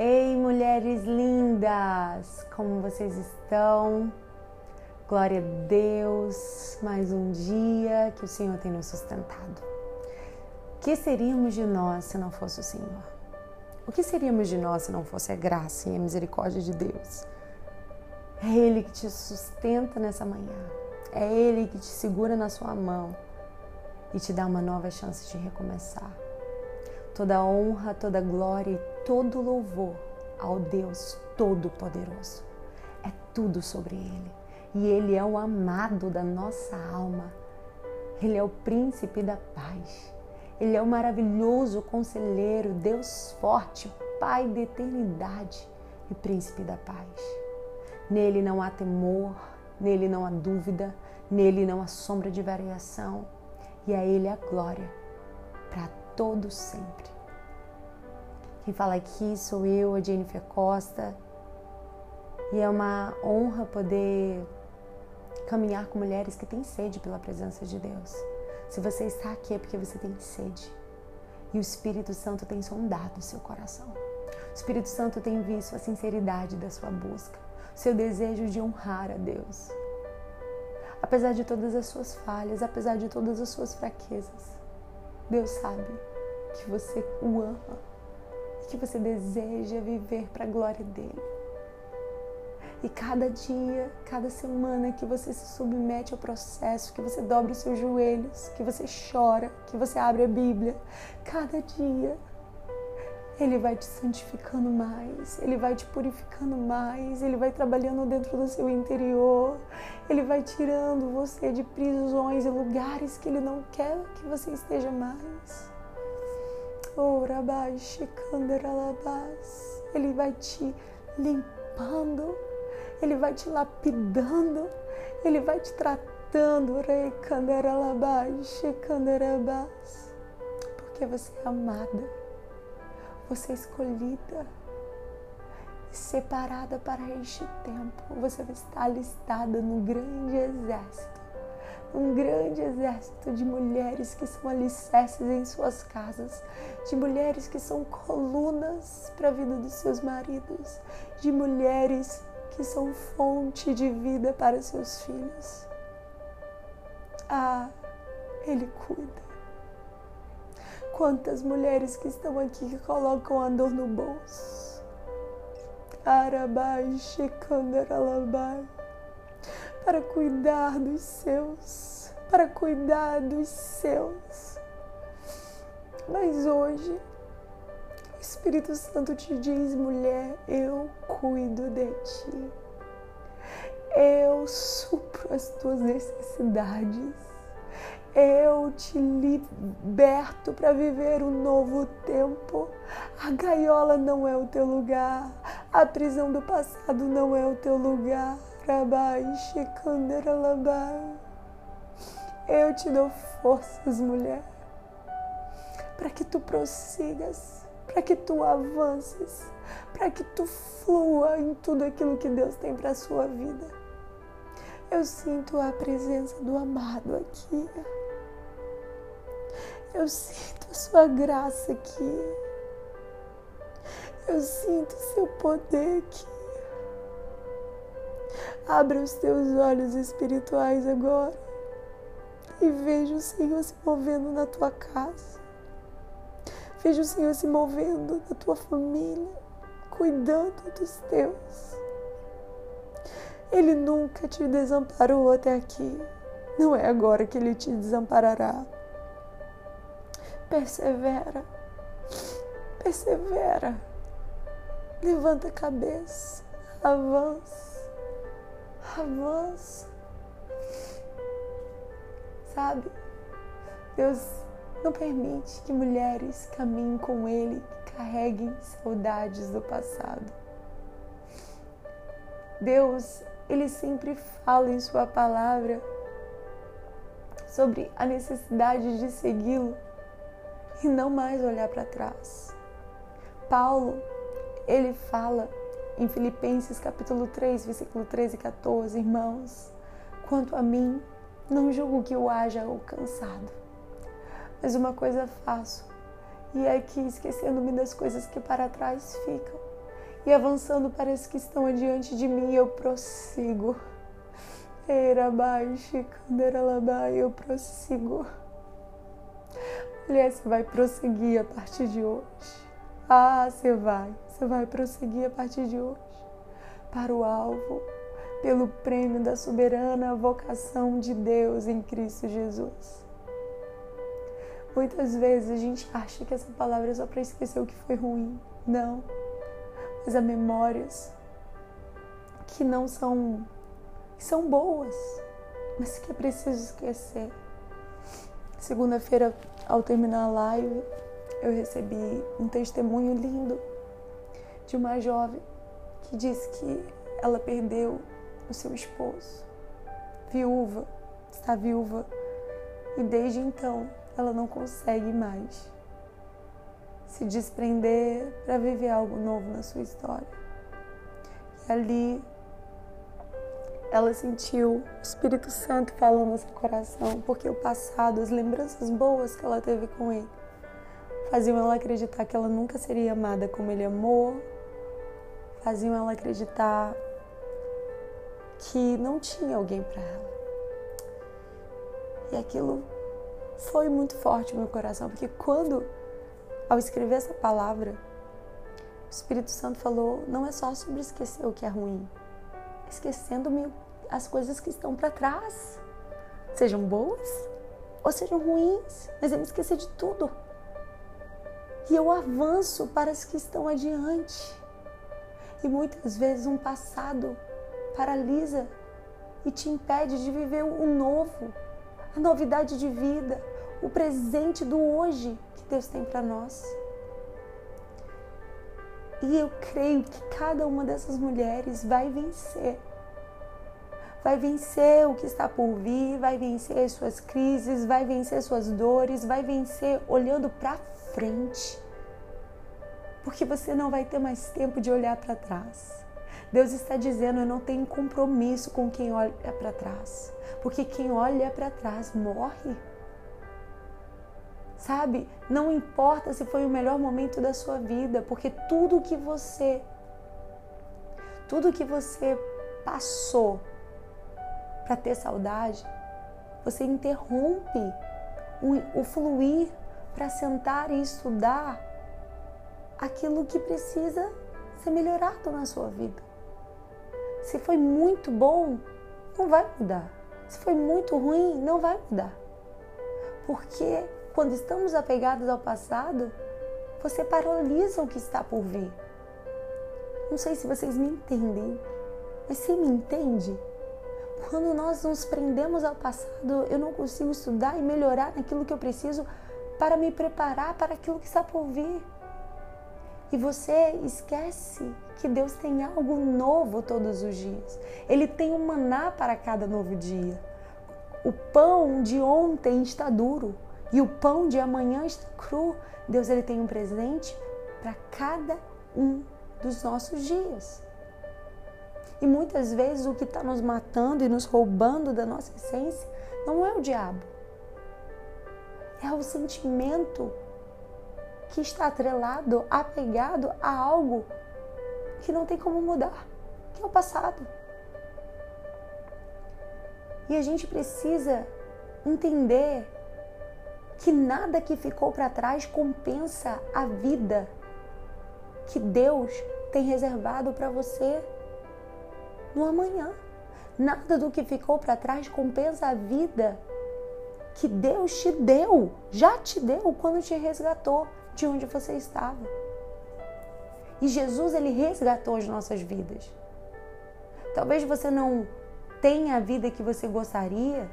Ei, mulheres lindas, como vocês estão? Glória a Deus, mais um dia que o Senhor tem nos sustentado. O que seríamos de nós se não fosse o Senhor? O que seríamos de nós se não fosse a graça e a misericórdia de Deus? É Ele que te sustenta nessa manhã, é Ele que te segura na sua mão e te dá uma nova chance de recomeçar. Toda honra, toda glória e todo louvor ao Deus Todo-Poderoso. É tudo sobre Ele. E Ele é o amado da nossa alma. Ele é o príncipe da paz. Ele é o maravilhoso conselheiro, Deus forte, Pai da eternidade e príncipe da paz. Nele não há temor, nele não há dúvida, nele não há sombra de variação. E a Ele a glória para todos sempre. Quem fala aqui sou eu, a Jennifer Costa, e é uma honra poder caminhar com mulheres que têm sede pela presença de Deus. Se você está aqui é porque você tem sede. E o Espírito Santo tem sondado o seu coração. O Espírito Santo tem visto a sinceridade da sua busca, o seu desejo de honrar a Deus. Apesar de todas as suas falhas, apesar de todas as suas fraquezas, Deus sabe que você o ama que você deseja viver para a glória dele. E cada dia, cada semana que você se submete ao processo, que você dobra os seus joelhos, que você chora, que você abre a Bíblia, cada dia ele vai te santificando mais, Ele vai te purificando mais, Ele vai trabalhando dentro do seu interior, Ele vai tirando você de prisões e lugares que Ele não quer que você esteja mais. Ele vai te limpando, Ele vai te lapidando, Ele vai te tratando, porque você é amada você é escolhida, separada para este tempo. Você vai estar alistada no grande exército um grande exército de mulheres que são alicerces em suas casas, de mulheres que são colunas para a vida dos seus maridos, de mulheres que são fonte de vida para seus filhos. Ah, Ele cuida. Quantas mulheres que estão aqui que colocam a dor no bolso. Arabai, Shekandaralabai. Para cuidar dos seus. Para cuidar dos seus. Mas hoje, o Espírito Santo te diz, mulher, eu cuido de ti. Eu supro as tuas necessidades eu te liberto para viver um novo tempo. A gaiola não é o teu lugar, a prisão do passado não é o teu lugar. Eu te dou forças, mulher, para que tu prossigas, para que tu avances, para que tu flua em tudo aquilo que Deus tem para sua vida. Eu sinto a presença do amado aqui. Eu sinto a sua graça aqui. Eu sinto o seu poder aqui. Abra os teus olhos espirituais agora e veja o Senhor se movendo na tua casa. Veja o Senhor se movendo na tua família, cuidando dos teus. Ele nunca te desamparou até aqui. Não é agora que ele te desamparará. Persevera. Persevera. Levanta a cabeça. Avança. Avança. Sabe? Deus não permite que mulheres caminhem com Ele, que carreguem saudades do passado. Deus, Ele sempre fala em Sua palavra sobre a necessidade de segui-lo e não mais olhar para trás. Paulo, ele fala em Filipenses capítulo 3, versículo 13 e 14, irmãos, quanto a mim, não julgo que eu haja alcançado, mas uma coisa faço, e é que esquecendo-me das coisas que para trás ficam, e avançando para as que estão adiante de mim, eu prossigo. Eu prossigo. Mulher, você vai prosseguir a partir de hoje. Ah, você vai. Você vai prosseguir a partir de hoje. Para o alvo, pelo prêmio da soberana vocação de Deus em Cristo Jesus. Muitas vezes a gente acha que essa palavra é só para esquecer o que foi ruim. Não. Mas há memórias que não são que são boas, mas que é preciso esquecer. Segunda-feira, ao terminar a live, eu recebi um testemunho lindo de uma jovem que disse que ela perdeu o seu esposo, viúva, está viúva, e desde então ela não consegue mais se desprender para viver algo novo na sua história. E ali ela sentiu o Espírito Santo falando no seu coração, porque o passado, as lembranças boas que ela teve com ele, faziam ela acreditar que ela nunca seria amada como ele amou, faziam ela acreditar que não tinha alguém para ela. E aquilo foi muito forte no meu coração, porque quando, ao escrever essa palavra, o Espírito Santo falou: não é só sobre esquecer o que é ruim, esquecendo-me as coisas que estão para trás, sejam boas ou sejam ruins, mas eu me esquecer de tudo. E eu avanço para as que estão adiante. E muitas vezes um passado paralisa e te impede de viver o novo, a novidade de vida, o presente do hoje que Deus tem para nós. E eu creio que cada uma dessas mulheres vai vencer. Vai vencer o que está por vir, vai vencer suas crises, vai vencer suas dores, vai vencer olhando para frente. Porque você não vai ter mais tempo de olhar para trás. Deus está dizendo: eu não tenho compromisso com quem olha para trás. Porque quem olha para trás morre. Sabe? Não importa se foi o melhor momento da sua vida, porque tudo que você tudo que você passou para ter saudade, você interrompe o, o fluir para sentar e estudar aquilo que precisa ser melhorado na sua vida. Se foi muito bom, não vai mudar. Se foi muito ruim, não vai mudar. Porque quando estamos apegados ao passado, você paralisa o que está por vir. Não sei se vocês me entendem, mas você me entende? Quando nós nos prendemos ao passado, eu não consigo estudar e melhorar naquilo que eu preciso para me preparar para aquilo que está por vir. E você esquece que Deus tem algo novo todos os dias. Ele tem um maná para cada novo dia. O pão de ontem está duro, e o pão de amanhã está cru. Deus ele tem um presente para cada um dos nossos dias. E muitas vezes o que está nos matando e nos roubando da nossa essência não é o diabo, é o sentimento que está atrelado, apegado a algo que não tem como mudar, que é o passado. E a gente precisa entender que nada que ficou para trás compensa a vida que Deus tem reservado para você no amanhã. Nada do que ficou para trás compensa a vida que Deus te deu, já te deu quando te resgatou de onde você estava. E Jesus ele resgatou as nossas vidas. Talvez você não tenha a vida que você gostaria,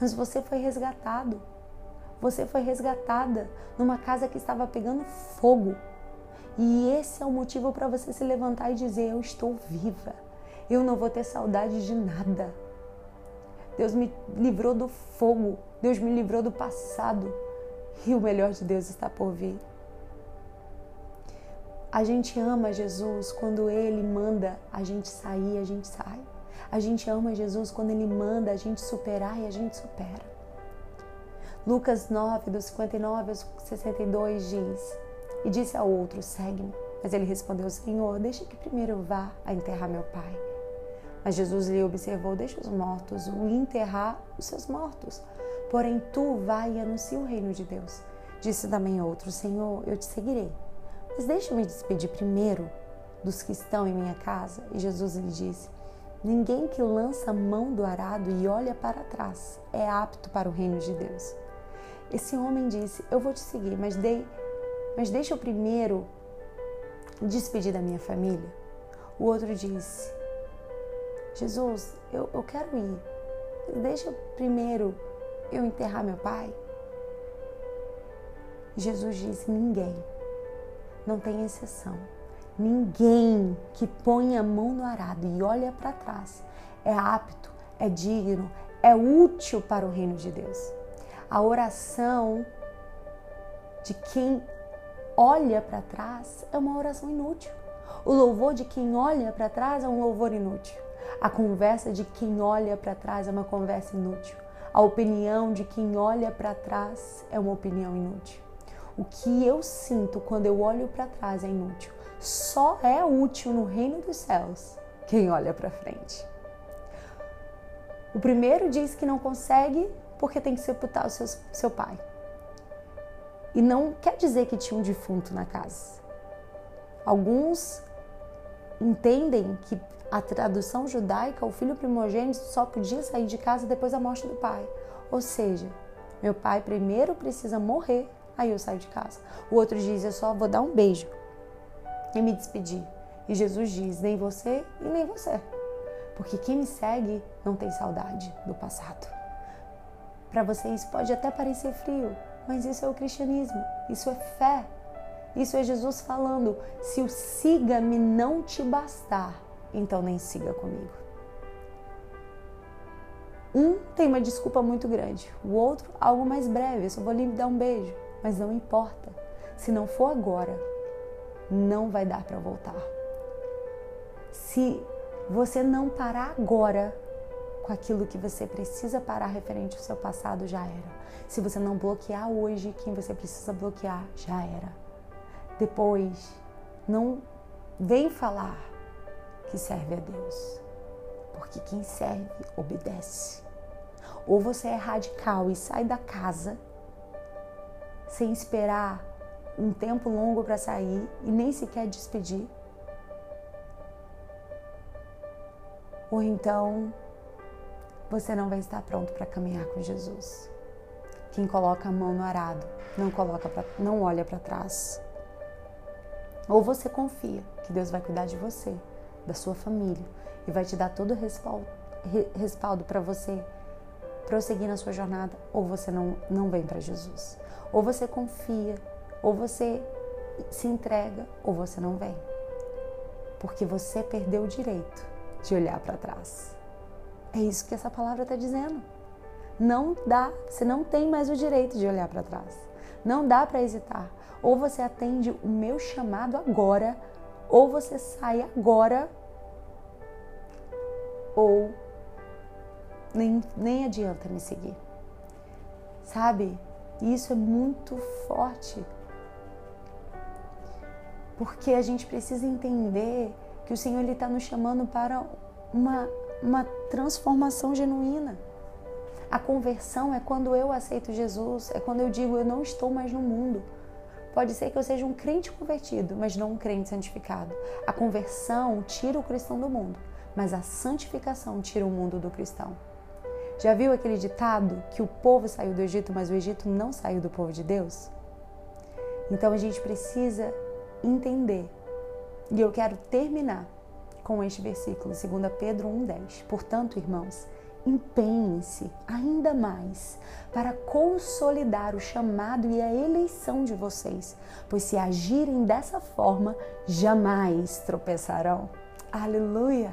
mas você foi resgatado. Você foi resgatada numa casa que estava pegando fogo. E esse é o motivo para você se levantar e dizer: Eu estou viva. Eu não vou ter saudade de nada. Deus me livrou do fogo. Deus me livrou do passado. E o melhor de Deus está por vir. A gente ama Jesus quando Ele manda a gente sair, a gente sai. A gente ama Jesus quando Ele manda a gente superar e a gente supera. Lucas 9, do 59 ao 62 diz: E disse ao outro: Segue-me. Mas ele respondeu: Senhor, deixa que primeiro vá a enterrar meu pai. Mas Jesus lhe observou: Deixa os mortos o enterrar os seus mortos. Porém, tu vai e anuncia o reino de Deus. Disse também outro: Senhor, eu te seguirei. Mas deixa-me despedir primeiro dos que estão em minha casa. E Jesus lhe disse: Ninguém que lança a mão do arado e olha para trás é apto para o reino de Deus. Esse homem disse: Eu vou te seguir, mas, dei, mas deixa eu primeiro despedir da minha família. O outro disse: Jesus, eu, eu quero ir, deixa primeiro eu enterrar meu pai. Jesus disse: Ninguém, não tem exceção. Ninguém que põe a mão no arado e olha para trás é apto, é digno, é útil para o reino de Deus. A oração de quem olha para trás é uma oração inútil. O louvor de quem olha para trás é um louvor inútil. A conversa de quem olha para trás é uma conversa inútil. A opinião de quem olha para trás é uma opinião inútil. O que eu sinto quando eu olho para trás é inútil. Só é útil no reino dos céus quem olha para frente. O primeiro diz que não consegue porque tem que sepultar o seu, seu pai. E não quer dizer que tinha um defunto na casa. Alguns entendem que a tradução judaica, o filho primogênito só podia sair de casa depois da morte do pai. Ou seja, meu pai primeiro precisa morrer, aí eu saio de casa. O outro diz: eu só vou dar um beijo e me despedir. E Jesus diz: nem você e nem você. Porque quem me segue não tem saudade do passado. Para vocês pode até parecer frio, mas isso é o cristianismo, isso é fé. Isso é Jesus falando: se o siga-me não te bastar, então nem siga comigo. Um tem uma desculpa muito grande, o outro algo mais breve, eu só vou lhe dar um beijo, mas não importa. Se não for agora, não vai dar para voltar. Se você não parar agora, com aquilo que você precisa parar referente ao seu passado, já era. Se você não bloquear hoje quem você precisa bloquear, já era. Depois, não vem falar que serve a Deus, porque quem serve obedece. Ou você é radical e sai da casa sem esperar um tempo longo para sair e nem sequer despedir. Ou então você não vai estar pronto para caminhar com Jesus. Quem coloca a mão no arado não coloca pra, não olha para trás. Ou você confia que Deus vai cuidar de você, da sua família e vai te dar todo o respaldo, respaldo para você prosseguir na sua jornada, ou você não, não vem para Jesus. Ou você confia, ou você se entrega, ou você não vem. Porque você perdeu o direito de olhar para trás. É isso que essa palavra está dizendo. Não dá, você não tem mais o direito de olhar para trás. Não dá para hesitar. Ou você atende o meu chamado agora, ou você sai agora, ou nem, nem adianta me seguir. Sabe? Isso é muito forte. Porque a gente precisa entender que o Senhor está nos chamando para uma uma transformação genuína. A conversão é quando eu aceito Jesus, é quando eu digo eu não estou mais no mundo. Pode ser que eu seja um crente convertido, mas não um crente santificado. A conversão tira o cristão do mundo, mas a santificação tira o mundo do cristão. Já viu aquele ditado que o povo saiu do Egito, mas o Egito não saiu do povo de Deus? Então a gente precisa entender. E eu quero terminar com este versículo, 2 Pedro 1,10. Portanto, irmãos, empenhem-se ainda mais para consolidar o chamado e a eleição de vocês, pois se agirem dessa forma, jamais tropeçarão. Aleluia!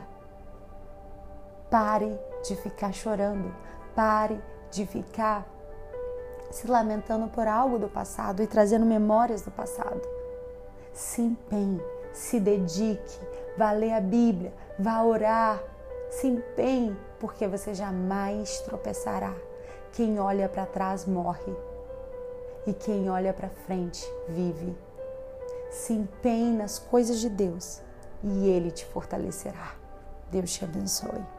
Pare de ficar chorando, pare de ficar se lamentando por algo do passado e trazendo memórias do passado. Se empenhe, se dedique, vá ler a Bíblia, vá orar, se empenhe, porque você jamais tropeçará. Quem olha para trás morre e quem olha para frente vive. Se empenhe nas coisas de Deus e Ele te fortalecerá. Deus te abençoe.